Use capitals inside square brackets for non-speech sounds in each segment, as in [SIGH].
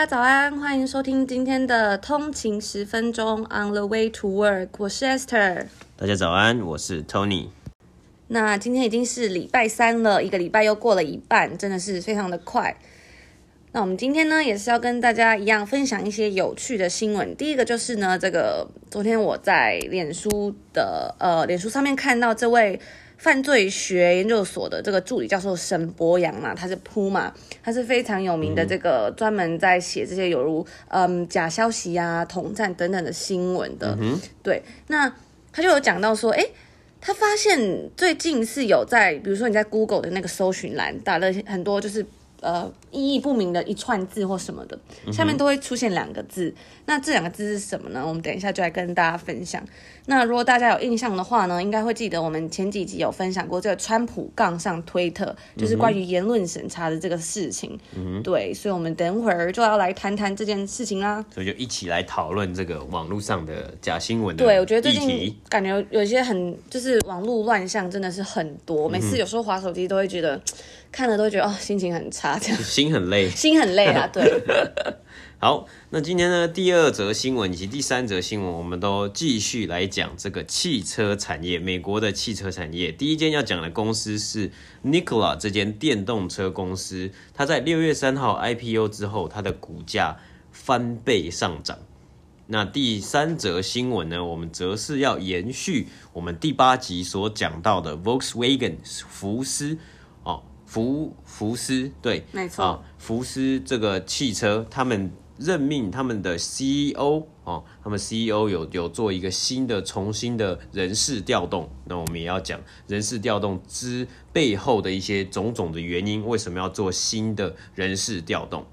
家早安，欢迎收听今天的通勤十分钟 On the way to work，我是 Esther。大家早安，我是 Tony。那今天已经是礼拜三了，一个礼拜又过了一半，真的是非常的快。那我们今天呢，也是要跟大家一样分享一些有趣的新闻。第一个就是呢，这个昨天我在脸书的呃脸书上面看到这位犯罪学研究所的这个助理教授沈博洋嘛，他是 Puma，他是非常有名的这个专门在写这些有如嗯假消息啊、统战等等的新闻的。嗯、对，那他就有讲到说，哎，他发现最近是有在，比如说你在 Google 的那个搜寻栏打了很多就是。呃，意义不明的一串字或什么的，下面都会出现两个字。嗯、那这两个字是什么呢？我们等一下就来跟大家分享。那如果大家有印象的话呢，应该会记得我们前几集有分享过这个川普杠上推特，就是关于言论审查的这个事情。嗯，对，所以我们等会儿就要来谈谈这件事情啦。所以就一起来讨论这个网络上的假新闻。对，我觉得最近感觉有一些很就是网络乱象真的是很多，每次有时候滑手机都会觉得。看了都会觉得哦，心情很差，这样心很累，心很累啊。[LAUGHS] 对，好，那今天呢，第二则新闻以及第三则新闻，我们都继续来讲这个汽车产业，美国的汽车产业。第一间要讲的公司是 Nikola 这间电动车公司，它在六月三号 IPO 之后，它的股价翻倍上涨。那第三则新闻呢，我们则是要延续我们第八集所讲到的 Volkswagen 福斯。福福斯对，没错啊，福斯这个汽车，他们任命他们的 CEO 哦，他们 CEO 有有做一个新的、重新的人事调动。那我们也要讲人事调动之背后的一些种种的原因，为什么要做新的人事调动？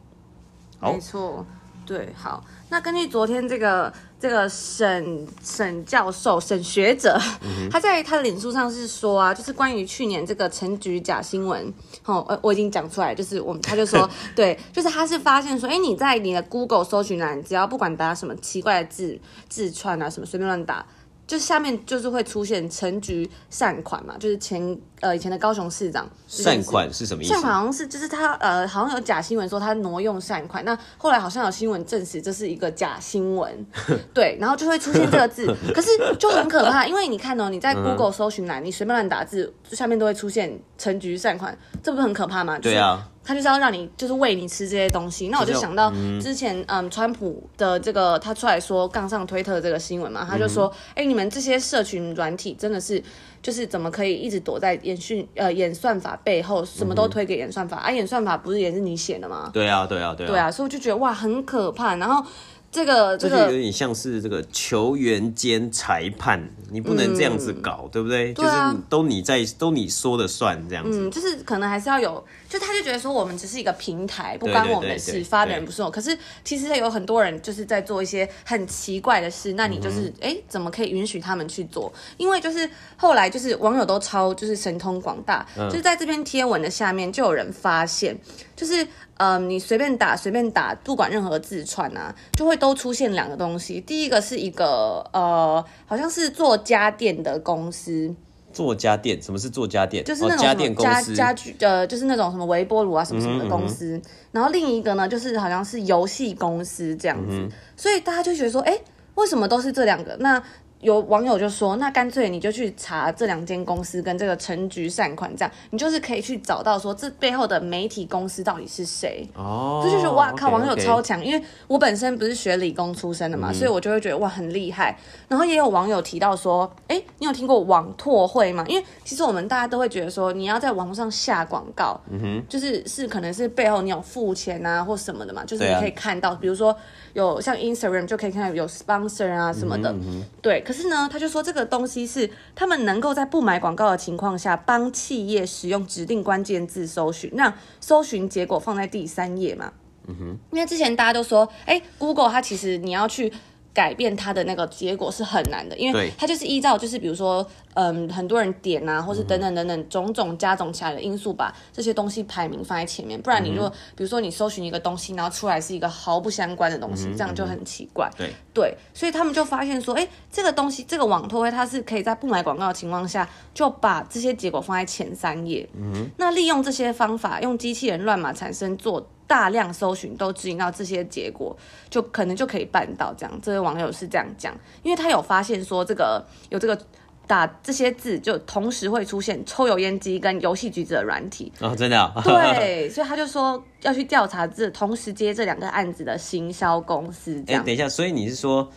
好，没错，对，好。那根据昨天这个这个沈沈教授沈学者，嗯、他在他的脸书上是说啊，就是关于去年这个陈菊假新闻，哦，呃，我已经讲出来，就是我们他就说，[LAUGHS] 对，就是他是发现说，哎，你在你的 Google 搜寻栏，只要不管打什么奇怪的字字串啊，什么随便乱打。就下面就是会出现陈菊善款嘛，就是前呃以前的高雄市长善款是什么意思？善款好像是就是他呃好像有假新闻说他挪用善款，那后来好像有新闻证实这是一个假新闻，[LAUGHS] 对，然后就会出现这个字，[LAUGHS] 可是就很可怕，因为你看哦，你在 Google 搜寻栏，你随便乱打字，下面都会出现陈菊善款，这不是很可怕吗？对啊。他就是要让你，就是喂你吃这些东西。那我就想到之前，嗯，川普的这个他出来说杠上推特这个新闻嘛，他就说，哎、嗯欸，你们这些社群软体真的是，就是怎么可以一直躲在演讯呃演算法背后，什么都推给演算法？嗯、啊，演算法不是也是你写的吗？对啊，对啊，对啊。对啊，所以我就觉得哇，很可怕。然后。这个这个有点像是这个球员兼裁判，你不能这样子搞，嗯、对不对？就是都你在，都你说的算这样子。嗯，就是可能还是要有，就他就觉得说我们只是一个平台，不关我们的事，发的人不是我。可是其实有很多人就是在做一些很奇怪的事，那你就是哎、嗯，怎么可以允许他们去做？因为就是后来就是网友都超就是神通广大，嗯、就是在这篇贴文的下面就有人发现，就是。嗯，你随便打，随便打，不管任何字串啊，就会都出现两个东西。第一个是一个呃，好像是做家电的公司。做家电？什么是做家电？就是那种家、哦、家电公司家具呃，就是那种什么微波炉啊什么什么的公司。嗯嗯嗯，然后另一个呢，就是好像是游戏公司这样子。所以大家就觉得说，哎，为什么都是这两个？那有网友就说，那干脆你就去查这两间公司跟这个陈菊善款，这样你就是可以去找到说这背后的媒体公司到底是谁。哦，这就是哇靠，okay, 网友超强因为我本身不是学理工出身的嘛，嗯、所以我就会觉得哇很厉害。然后也有网友提到说，哎，你有听过网拓会吗？因为其实我们大家都会觉得说，你要在网络上下广告，嗯哼，就是是可能是背后你有付钱啊或什么的嘛，就是你可以看到，啊、比如说有像 Instagram 就可以看到有 sponsor 啊什么的，嗯嗯对。可是呢，他就说这个东西是他们能够在不买广告的情况下，帮企业使用指定关键字搜寻，那搜寻结果放在第三页嘛。嗯哼，因为之前大家都说，哎，Google 它其实你要去。改变它的那个结果是很难的，因为它就是依照就是比如说，嗯，很多人点啊，或是等等等等种种加总起来的因素，把这些东西排名放在前面。不然你如果比如说你搜寻一个东西，然后出来是一个毫不相关的东西，这样就很奇怪。对对，所以他们就发现说，哎，这个东西这个网拓会它是可以在不买广告的情况下，就把这些结果放在前三页。嗯，那利用这些方法，用机器人乱码产生做。大量搜寻都指引到这些结果，就可能就可以办到这样。这位网友是这样讲，因为他有发现说这个有这个打这些字就同时会出现抽油烟机跟游戏橘子的软体哦，真的、哦、[LAUGHS] 对，所以他就说要去调查这同时接这两个案子的行销公司。哎，等一下，所以你是说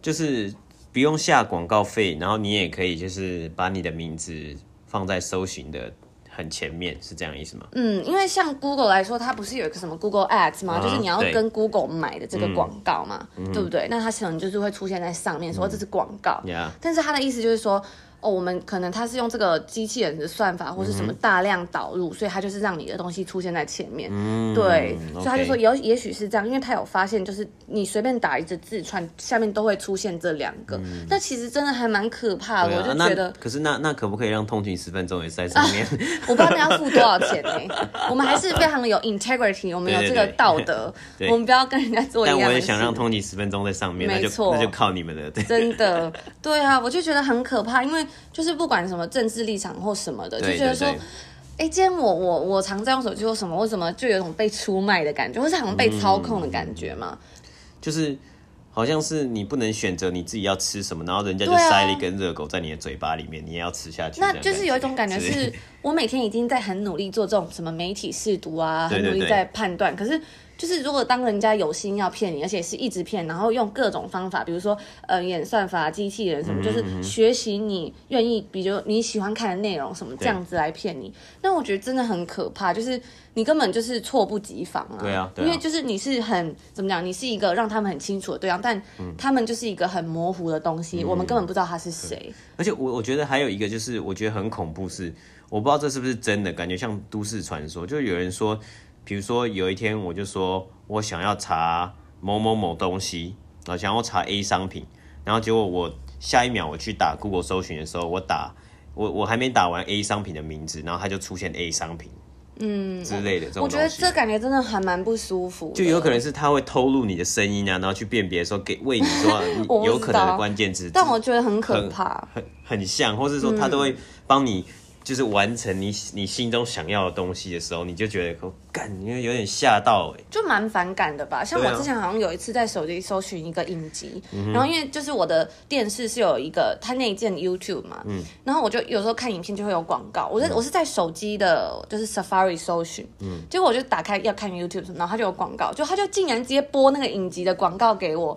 就是不用下广告费，然后你也可以就是把你的名字放在搜寻的。很前面是这样意思吗？嗯，因为像 Google 来说，它不是有一个什么 Google Ads 吗？Uh 就是你要跟 Google 买的这个广告嘛，对，对不对？那它可能就是会出现在上面，说这是广告。但是它的意思就是说。哦，我们可能它是用这个机器人的算法，或是什么大量导入，嗯、所以它就是让你的东西出现在前面。嗯，对，所以他就说有也许是这样，因为他有发现，就是你随便打一只字串，下面都会出现这两个。那、嗯、其实真的还蛮可怕的，啊、我就觉得。可是那那可不可以让通勤十分钟也在上面？啊、我不知道那要付多少钱呢、欸？我们还是非常有 integrity，我们有这个道德，[LAUGHS] 我们不要跟人家做一样我也想让通勤十分钟在上面，没错，那就靠你们了。对，真的，对啊，我就觉得很可怕，因为。就是不管什么政治立场或什么的，就觉得说，哎、欸，今天我我我常在用手机或什么，为什么就有种被出卖的感觉，或是好像被操控的感觉嘛？嗯、就是好像是你不能选择你自己要吃什么，然后人家就塞了一根热狗在你的嘴巴里面，你也要吃下去。那就是有一种感觉是，[LAUGHS] 我每天已经在很努力做这种什么媒体试读啊，很努力在判断，可是。就是如果当人家有心要骗你，而且是一直骗，然后用各种方法，比如说呃演算法、机器人什么，嗯、就是学习你愿意，比如你喜欢看的内容什么这样子来骗你，那我觉得真的很可怕，就是你根本就是措不及防啊。对啊，对啊，因为就是你是很怎么讲，你是一个让他们很清楚的对象，但他们就是一个很模糊的东西，嗯、我们根本不知道他是谁。而且我我觉得还有一个就是我觉得很恐怖是，我不知道这是不是真的，感觉像都市传说，就有人说。比如说有一天我就说我想要查某某某东西，然后想要查 A 商品，然后结果我下一秒我去打 Google 搜寻的时候，我打我我还没打完 A 商品的名字，然后它就出现 A 商品，嗯之类的这种。我觉得这感觉真的还蛮不舒服。就有可能是他会偷录你的声音啊，然后去辨别说给为你说 [LAUGHS] 有可能的关键字，但我觉得很可怕，很很，很像，或是说他都会帮你。就是完成你你心中想要的东西的时候，你就觉得干，因为有点吓到哎，就蛮反感的吧。像我之前好像有一次在手机搜寻一个影集，然后因为就是我的电视是有一个它内建 YouTube 嘛，嗯，然后我就有时候看影片就会有广告，我在我是在手机的就是 Safari 搜寻，嗯，结果我就打开要看 YouTube，然后它就有广告，就它就竟然直接播那个影集的广告给我，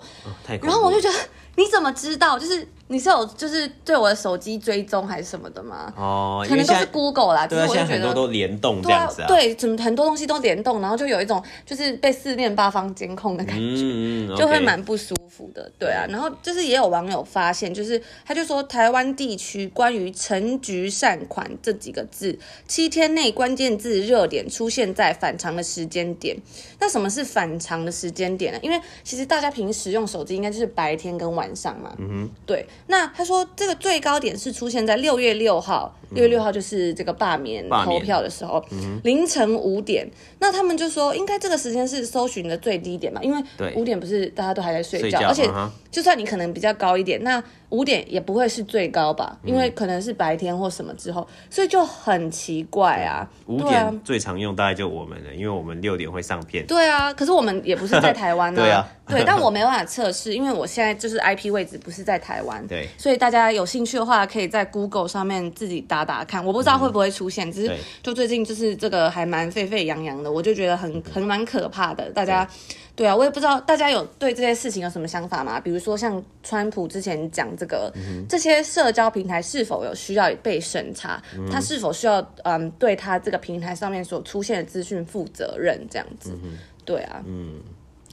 然后我就觉得。你怎么知道？就是你是有就是对我的手机追踪还是什么的吗？哦，可能都是 Google 啦。对啊，现在很多都联动这样子啊。对，怎么很多东西都联动，然后就有一种就是被四面八方监控的感觉，[LAUGHS] 就会蛮不舒服的。对啊，然后就是也有网友发现，就是他就说台湾地区关于陈菊善款这几个字，七天内关键字热点出现在反常的时间点。那什么是反常的时间点呢？因为其实大家平时用手机应该就是白天跟晚。上嘛，嗯，对。那他说这个最高点是出现在六月六号，六月六号就是这个罢免投票的时候，凌晨五点。那他们就说，应该这个时间是搜寻的最低点嘛，因为五点不是大家都还在睡觉，而且就算你可能比较高一点，那。五点也不会是最高吧，因为可能是白天或什么之后，嗯、所以就很奇怪啊。五点最常用大概就我们了，因为我们六点会上片。对啊，可是我们也不是在台湾啊。[LAUGHS] 对啊，对，但我没办法测试，因为我现在就是 IP 位置不是在台湾。对，所以大家有兴趣的话，可以在 Google 上面自己打打看，我不知道会不会出现。嗯、只是就最近就是这个还蛮沸沸扬我就觉得很很蛮可怕的，大家。对啊，我也不知道大家有对这些事情有什么想法吗？比如说像川普之前讲这个，嗯、这些社交平台是否有需要被审查？嗯、他是否需要嗯对他这个平台上面所出现的资讯负责任？这样子，嗯、对啊，嗯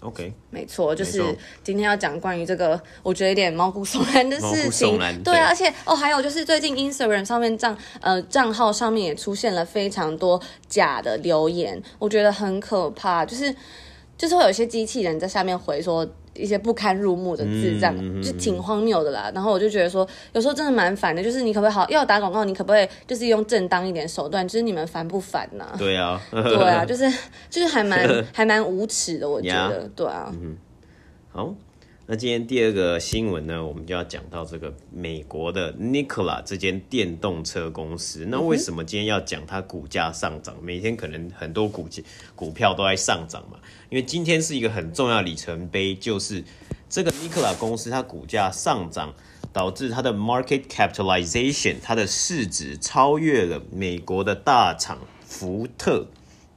，OK，没错，就是今天要讲关于这个我觉得有点毛骨悚然的事情。对啊，而且哦，还有就是最近 Instagram 上面账呃账号上面也出现了非常多假的留言，我觉得很可怕，就是。就是会有一些机器人在下面回说一些不堪入目的字，这样、嗯、就挺荒谬的啦。然后我就觉得说，有时候真的蛮烦的。就是你可不可以好要打广告，你可不可以就是用正当一点手段？就是你们烦不烦呐、啊？[LAUGHS] 对啊，对啊，就是就是还蛮 [LAUGHS] 还蛮无耻的，我觉得。对啊。嗯，好。那今天第二个新闻呢，我们就要讲到这个美国的 Nikola 这间电动车公司。那为什么今天要讲它股价上涨？每天可能很多股股票都在上涨嘛。因为今天是一个很重要里程碑，就是这个 Nikola 公司它股价上涨，导致它的 market capitalization 它的市值超越了美国的大厂福特。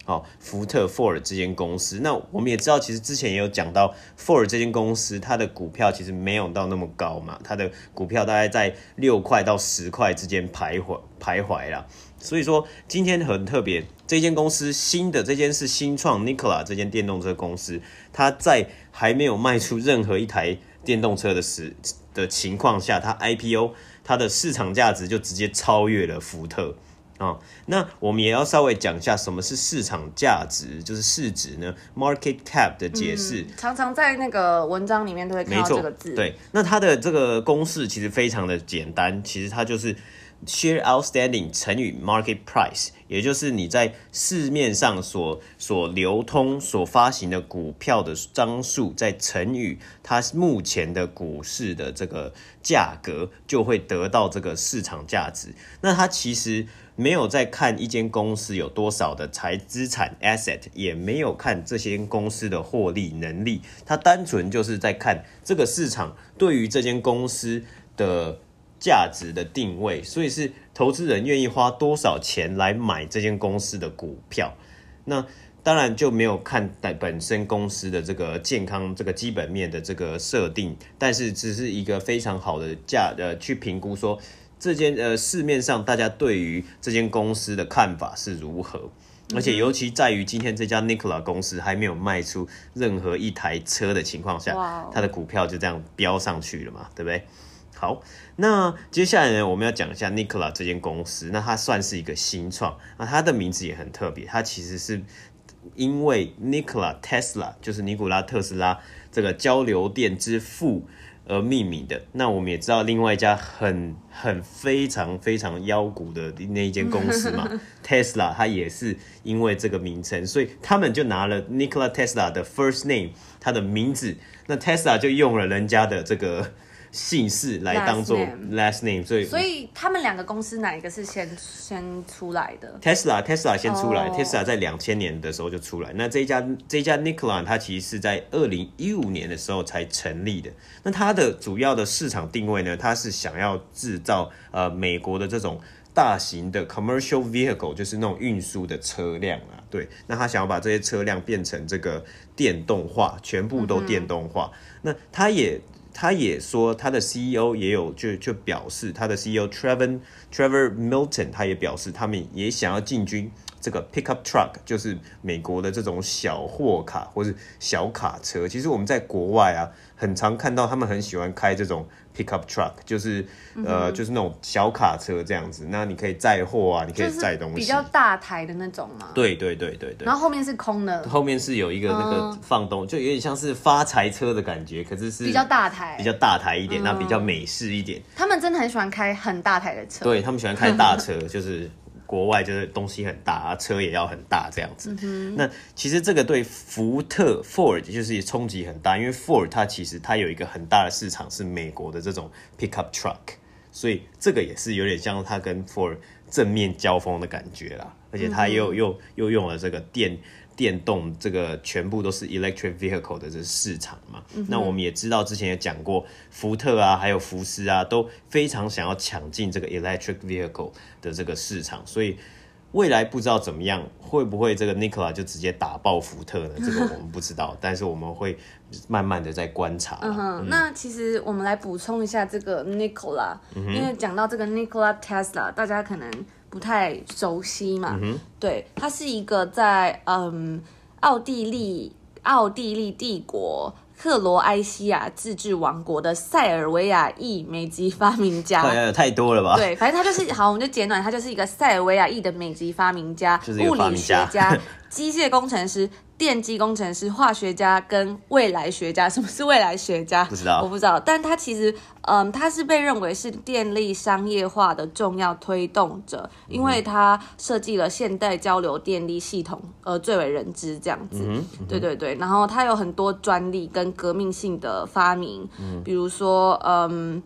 好，福特 Ford 这间公司，那我们也知道，其实之前也有讲到 Ford 这间公司，它的股票其实没有到那么高嘛，它的股票大概在六块到十块之间徘徊徘徊啦。所以说今天很特别，这间公司新的这间是新创 Nikola 这间电动车公司，它在还没有卖出任何一台电动车的时的情况下，它 IPO 它的市场价值就直接超越了福特。啊、哦，那我们也要稍微讲一下什么是市场价值，就是市值呢？Market cap 的解释、嗯，常常在那个文章里面都会看到这个字。对，那它的这个公式其实非常的简单，其实它就是 share outstanding 乘以 market price，也就是你在市面上所所流通、所发行的股票的张数，再乘以它目前的股市的这个价格，就会得到这个市场价值。那它其实。没有在看一间公司有多少的财资产 asset，也没有看这些公司的获利能力，它单纯就是在看这个市场对于这间公司的价值的定位，所以是投资人愿意花多少钱来买这间公司的股票。那当然就没有看待本身公司的这个健康、这个基本面的这个设定，但是只是一个非常好的价呃去评估说。这间呃，市面上大家对于这间公司的看法是如何？而且尤其在于今天这家 Nikola 公司还没有卖出任何一台车的情况下，它的股票就这样飙上去了嘛，对不对？好，那接下来呢，我们要讲一下 Nikola 这间公司。那它算是一个新创，那它的名字也很特别，它其实是因为 Nikola Tesla，就是尼古拉特斯拉这个交流电之父。而命名的。那我们也知道另外一家很很非常非常妖股的那一间公司嘛，[LAUGHS] [LAUGHS] Tesla，它也是因为这个名称，所以他们就拿了 Nikola Tesla 的 first name，他的名字，那 Tesla 就用了人家的这个。姓氏来当做 last name，所以所以他们两个公司哪一个是先先出来的？Tesla Tesla 先出来，Tesla 在两千年的时候就出来。那这一家这一家 Nikola 它其实是在二零一五年的时候才成立的。那它的主要的市场定位呢，它是想要制造呃美国的这种大型的 commercial vehicle，就是那种运输的车辆啊。对，那他想要把这些车辆变成这个电动化，全部都电动化。嗯、那他也。他也说，他的 CEO 也有就就表示，他的 CEO Trevor Trevor Milton，他也表示，他们也想要进军这个 pickup truck，就是美国的这种小货卡或是小卡车。其实我们在国外啊，很常看到他们很喜欢开这种。Pickup truck 就是、嗯、呃，就是那种小卡车这样子，那你可以载货啊，你可以载东西，比较大台的那种嘛。对对对对对。然后后面是空的，后面是有一个那个放东，嗯、就有点像是发财车的感觉，可是是比较大台，比较大台一点，那、嗯、比较美式一点。他们真的很喜欢开很大台的车，对他们喜欢开大车，[LAUGHS] 就是。国外就是东西很大啊，车也要很大这样子。嗯、那其实这个对福特 Ford 就是冲击很大，因为 Ford 它其实它有一个很大的市场是美国的这种 pickup truck，所以这个也是有点像它跟 Ford 正面交锋的感觉啦。而且它又、嗯、又又用了这个电。电动这个全部都是 electric vehicle 的这个市场嘛，嗯、那我们也知道之前也讲过，福特啊，还有福斯啊，都非常想要抢进这个 electric vehicle 的这个市场，所以未来不知道怎么样，会不会这个 Nikola 就直接打爆福特呢？这个 [LAUGHS] 我们不知道，但是我们会慢慢的在观察。嗯哼，嗯，那其实我们来补充一下这个 Nikola，、嗯、因为讲到这个 Nikola Tesla，大家可能。不太熟悉嘛？嗯、对，它是一个在嗯奥地利奥地利帝国克罗埃西亚自治王国的塞尔维亚裔美籍发明家。太太多了吧？对，反正他就是好，我们就简短，他就是一个塞尔维亚裔的美籍发明家、就是、发明家物理学家、机械工程师、电机工程师、化学家跟未来学家。[LAUGHS] 什么是未来学家？不知道，我不知道。但他其实，嗯，他是被认为是电力商业化的重要推动者，因为他设计了现代交流电力系统，呃，最为人知这样子。嗯嗯、对对对。然后他有很多专利跟革命性的发明，嗯、比如说，嗯。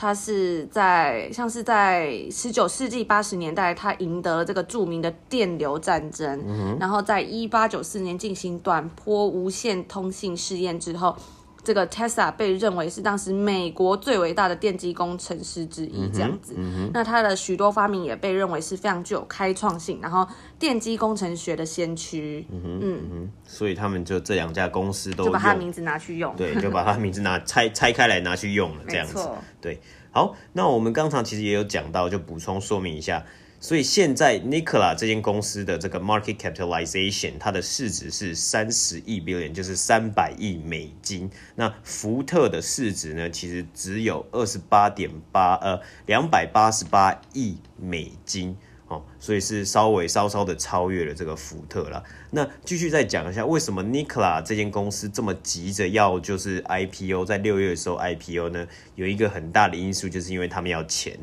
他是在像是在十九世纪八十年代，他赢得了这个著名的电流战争，嗯、然后在一八九四年进行短波无线通信试验之后，这个 Tesla 被认为是当时美国最伟大的电机工程师之一，这样子。嗯嗯、那他的许多发明也被认为是非常具有开创性，然后电机工程学的先驱。嗯哼所以他们就这两家公司都 [LAUGHS] 就把他的名字拿去用，对，就把他的名字拿拆拆开来拿去用了，这样子。错对。好，那我们刚才其实也有讲到，就补充说明一下。所以现在 Nikola 这间公司的这个 market capitalization，它的市值是三十亿 billion，就是三百亿美金。那福特的市值呢，其实只有二十八点八呃两百八十八亿美金。哦，所以是稍微稍稍的超越了这个福特了。那继续再讲一下，为什么 Nikola 这间公司这么急着要就是 IPO，在六月的时候 IPO 呢？有一个很大的因素，就是因为他们要钱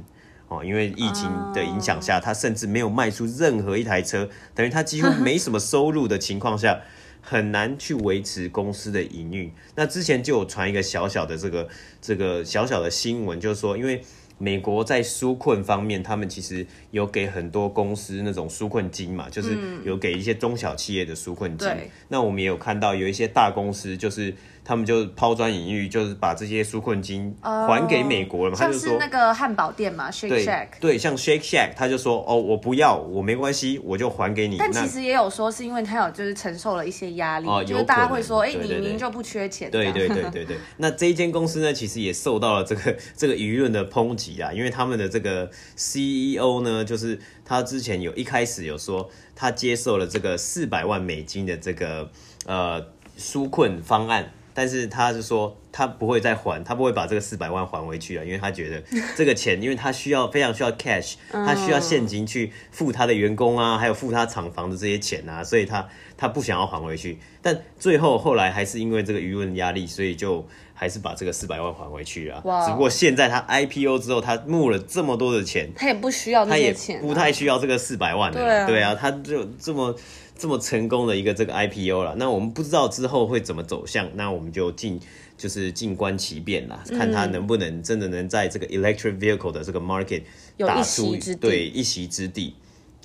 哦，因为疫情的影响下，他甚至没有卖出任何一台车，等于他几乎没什么收入的情况下，很难去维持公司的营运。那之前就有传一个小小的这个这个小小的新闻，就是说因为。美国在纾困方面，他们其实有给很多公司那种纾困金嘛，就是有给一些中小企业的纾困金。嗯、那我们也有看到有一些大公司就是。他们就抛砖引玉，就是把这些纾困金还给美国了嘛？他就是那个汉堡店嘛，Shake Shack。对，像 Shake Shack，他就说哦，我不要，我没关系，我就还给你。但其实也有说是因为他有就是承受了一些压力，哦、就是大家会说，哎，你明明就不缺钱。对对对对对。那这一间公司呢，其实也受到了这个这个舆论的抨击啊，因为他们的这个 CEO 呢，就是他之前有一开始有说他接受了这个四百万美金的这个呃纾困方案。但是他是说他不会再还，他不会把这个四百万还回去啊，因为他觉得 [LAUGHS] 这个钱，因为他需要非常需要 cash，他需要现金去付他的员工啊，还有付他厂房的这些钱啊，所以他他不想要还回去。但最后后来还是因为这个舆论压力，所以就还是把这个四百万还回去啊。哇！只不过现在他 IPO 之后，他募了这么多的钱，他也不需要那些钱，不太需要这个四百万了。对啊，对啊，他就这么。这么成功的一个这个 IPO 了，那我们不知道之后会怎么走向，那我们就静就是静观其变啦，看它能不能真的能在这个 electric vehicle 的这个 market 打出一对一席之地。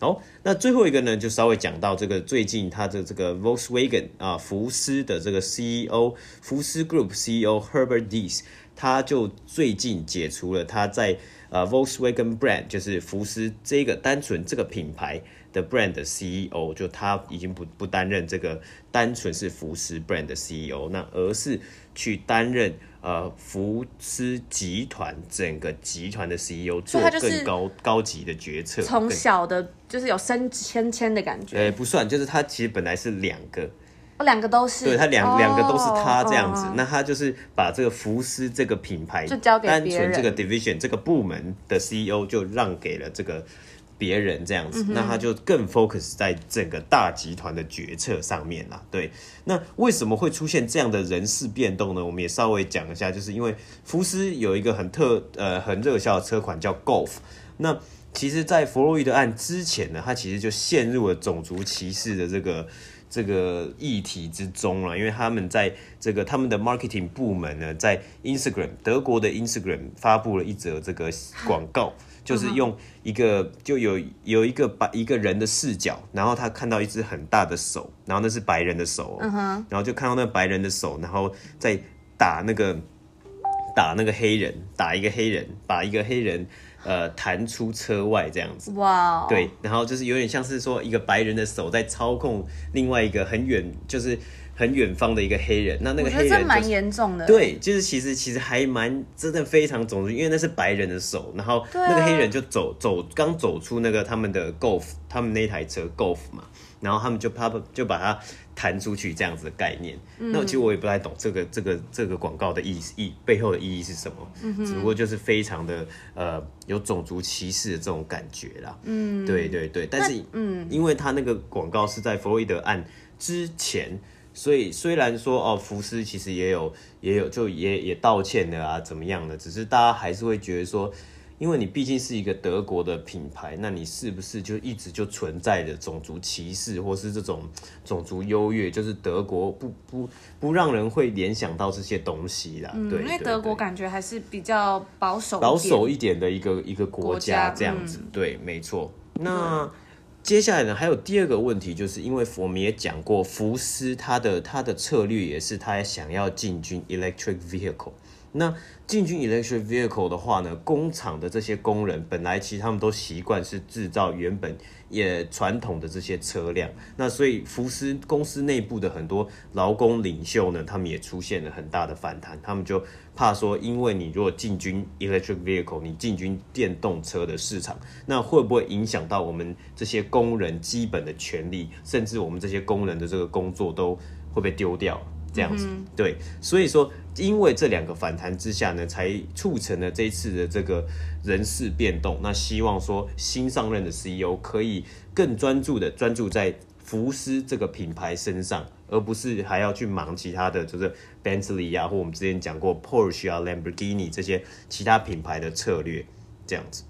好，那最后一个呢，就稍微讲到这个最近他的这个 Volkswagen 啊，福斯的这个 CEO，福斯 Group CEO Herbert Diess，他就最近解除了他在呃 Volkswagen brand，就是福斯这个单纯这个品牌。的 brand 的 CEO 就他已经不不担任这个单纯是福斯 brand 的 CEO，那而是去担任呃福斯集团整个集团的 CEO，做更高高级的决策。从小的就是有升迁迁的感觉。呃，不算，就是他其实本来是两个，哦，两个都是，对他两两个都是他这样子。哦，那他就是把这个福斯这个品牌就交给单纯这个 division 这个部门的 CEO 就让给了这个。别人这样子，那他就更 focus 在整个大集团的决策上面啦。对，那为什么会出现这样的人事变动呢？我们也稍微讲一下，就是因为福斯有一个很特呃很热销的车款叫 Golf。那其实，在弗洛伊德案之前呢，他其实就陷入了种族歧视的这个这个议题之中了，因为他们在这个他们的 marketing 部门呢，在 Instagram 德国的 Instagram 发布了一则这个广告。就是用一个就有有一个白一个人的视角，然后他看到一只很大的手，然后那是白人的手，然后就看到那白人的手，然后在打那个打那个黑人，打一个黑人，把一个黑人呃弹出车外这样子，哇，对，然后就是有点像是说一个白人的手在操控另外一个很远，就是。很远方的一个黑人，那那个黑人、就是、蛮严重的。对，就是其实其实还蛮真的非常种族，因为那是白人的手，然后那个黑人就走走刚走出那个他们的 Golf，他们那台车 Golf 嘛，然后他们就啪就把它弹出去这样子的概念。嗯、那其实我也不太懂这个这个这个广告的意意背后的意义是什么，嗯、只不过就是非常的呃有种族歧视的这种感觉啦。嗯，对对对，但是嗯，因为他那个广告是在弗洛伊德案之前。所以虽然说哦，福斯其实也有也有就也也道歉的啊，怎么样的？只是大家还是会觉得说，因为你毕竟是一个德国的品牌，那你是不是就一直就存在着种族歧视，或是这种种族优越？就是德国不不不让人会联想到这些东西啦。嗯、对，因为德国感觉还是比较保守保守一点的一个一个国家这样子。嗯、对，没错。那。接下来呢，还有第二个问题，就是因为我们也讲过，福斯它的它的策略也是它想要进军 electric vehicle。那进军 electric vehicle 的话呢，工厂的这些工人本来其实他们都习惯是制造原本也传统的这些车辆，那所以福斯公司内部的很多劳工领袖呢，他们也出现了很大的反弹，他们就怕说，因为你如果进军 electric vehicle，你进军电动车的市场，那会不会影响到我们这些工人基本的权利，甚至我们这些工人的这个工作都会被丢掉？这样子，对，所以说，因为这两个反弹之下呢，才促成了这一次的这个人事变动。那希望说新上任的 CEO 可以更专注的专注在福斯这个品牌身上，而不是还要去忙其他的，就是 Bentley 啊，或我们之前讲过 Porsche 啊、Lamborghini 这些其他品牌的策略，这样子。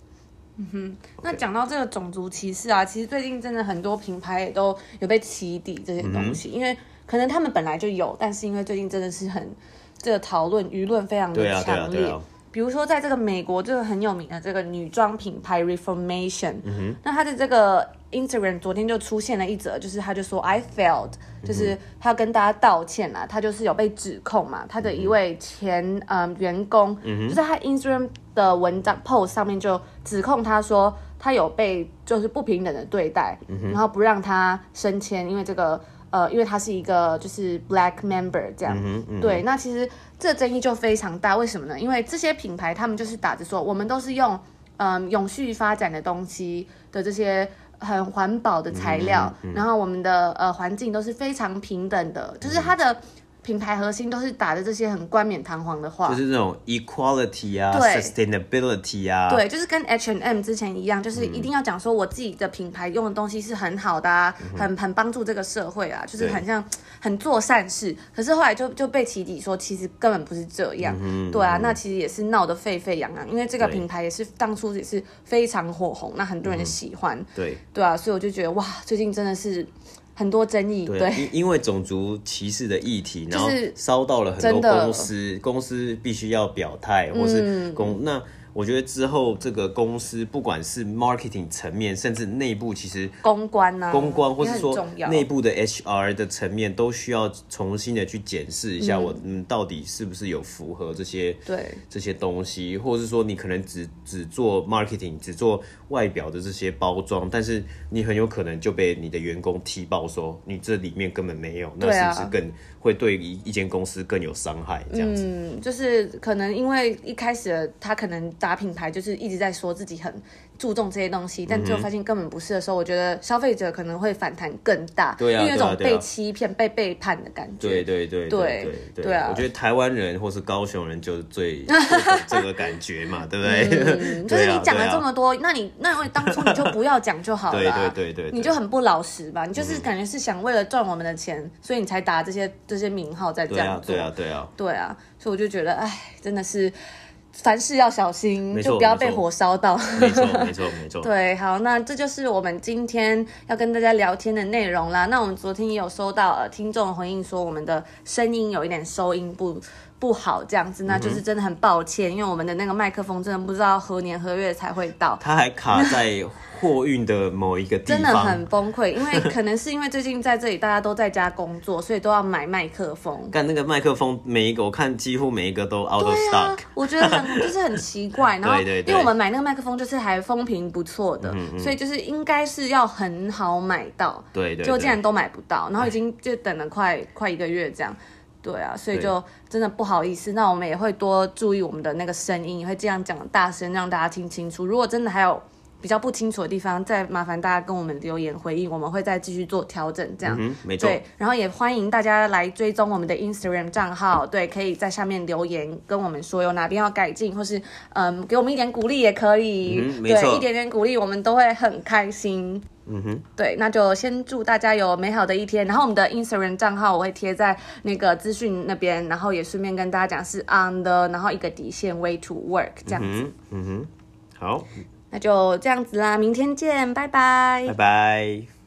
嗯哼，那讲到这个种族歧视啊，其实最近真的很多品牌也都有被起底这些东西，嗯、因为。可能他们本来就有，但是因为最近真的是很这个讨论舆论非常的强烈。比如说，在这个美国这个很有名的这个女装品牌 Reformation，嗯，那他的这个 Instagram 昨天就出现了一则，就是他就说 I failed，就是他要跟大家道歉啦，他就是有被指控嘛，他的一位前嗯员工，就是他 Instagram 的文章 post 上面就指控他说他有被就是不平等的对待，然后不让他升迁，因为这个。呃，因为他是一个就是 black member 这样，嗯嗯、对，那其实这争议就非常大，为什么呢？因为这些品牌他们就是打着说，我们都是用嗯、呃、永续发展的东西的这些很环保的材料，然后我们的呃环境都是非常平等的，就是它的。品牌核心都是打的这些很冠冕堂皇的话，就是那种 equality 啊，sustainability 啊，对，就是跟 H and M 之前一样，就是一定要讲说我自己的品牌用的东西是很好的啊，嗯、很很帮助这个社会啊，就是很像很做善事。可是后来就就被起底说，其实根本不是这样，嗯、对啊，那其实也是闹得沸沸扬扬，因为这个品牌也是当初也是非常火红，那很多人喜欢，嗯、对。对啊，所以我就觉得哇，最近真的是。很多争议，对，因因为种族歧视的议题，然后烧到了很多公司，公司必须要表态，或是公、嗯、那。我觉得之后这个公司不管是 marketing 层面，甚至内部其实公关啊，公关或是说内部的 HR 的层面，都需要重新的去检视一下，我嗯到底是不是有符合这些对这些东西，或者是说你可能只只做 marketing，只做外表的这些包装，但是你很有可能就被你的员工踢爆说你这里面根本没有，那是不是更会对一一间公司更有伤害？这样子，嗯，就是可能因为一开始他可能。打品牌就是一直在说自己很注重这些东西，但最后发现根本不是的时候，我觉得消费者可能会反弹更大，对啊，因为有种被欺骗、被背叛的感觉。对对对对对对啊！我觉得台湾人或是高雄人就最 [LAUGHS] 这个感觉嘛，对不对？[LAUGHS] 就是你讲了这么多，那你那当初你就不要讲就好了，[LAUGHS] 对对对对，你就很不老实吧？你就是感觉是想为了赚我们的钱，所以你才打这些这些名号在这样做，对啊对啊对啊，所以我就觉得，哎，真的是。凡事要小心，就不要被火烧到。没错，没错，没错。[LAUGHS] 对，好，那这就是我们今天要跟大家聊天的内容啦。那我们昨天也有收到呃听众回应说，我们的声音有一点收音不不好这样子，那就是真的很抱歉，嗯、因为我们的那个麦克风真的不知道何年何月才会到，它还卡在。货运的某一个地方真的很崩溃，因为可能是因为最近在这里大家都在家工作，所以都要买麦克风。但那个麦克风，每一个我看几乎每一个都 out of stock。啊、我觉得很 [LAUGHS] 就是很奇怪。然后因为我们买那个麦克风就是还风评不错的，嗯嗯所以就是应该是要很好买到。对对，就竟然都买不到，然后已经就等了快快一个月这样。对啊，所以就真的不好意思。那我们也会多注意我们的那个声音，也会这样讲大声，让大家听清楚。如果真的还有。比较不清楚的地方，再麻烦大家跟我们留言回应，我们会再继续做调整，这样。嗯，没错。对，然后也欢迎大家来追踪我们的 Instagram 账号，对，可以在下面留言跟我们说有哪边要改进，或是嗯，给我们一点鼓励也可以。嗯。对，一点点鼓励我们都会很开心。嗯哼。对，那就先祝大家有美好的一天。然后我们的 Instagram 账号我会贴在那个资讯那边，然后也顺便跟大家讲是 on the，然后一个底线 way to work 这样子。嗯，嗯哼，好。那就这样子啦，明天见，拜拜，拜拜。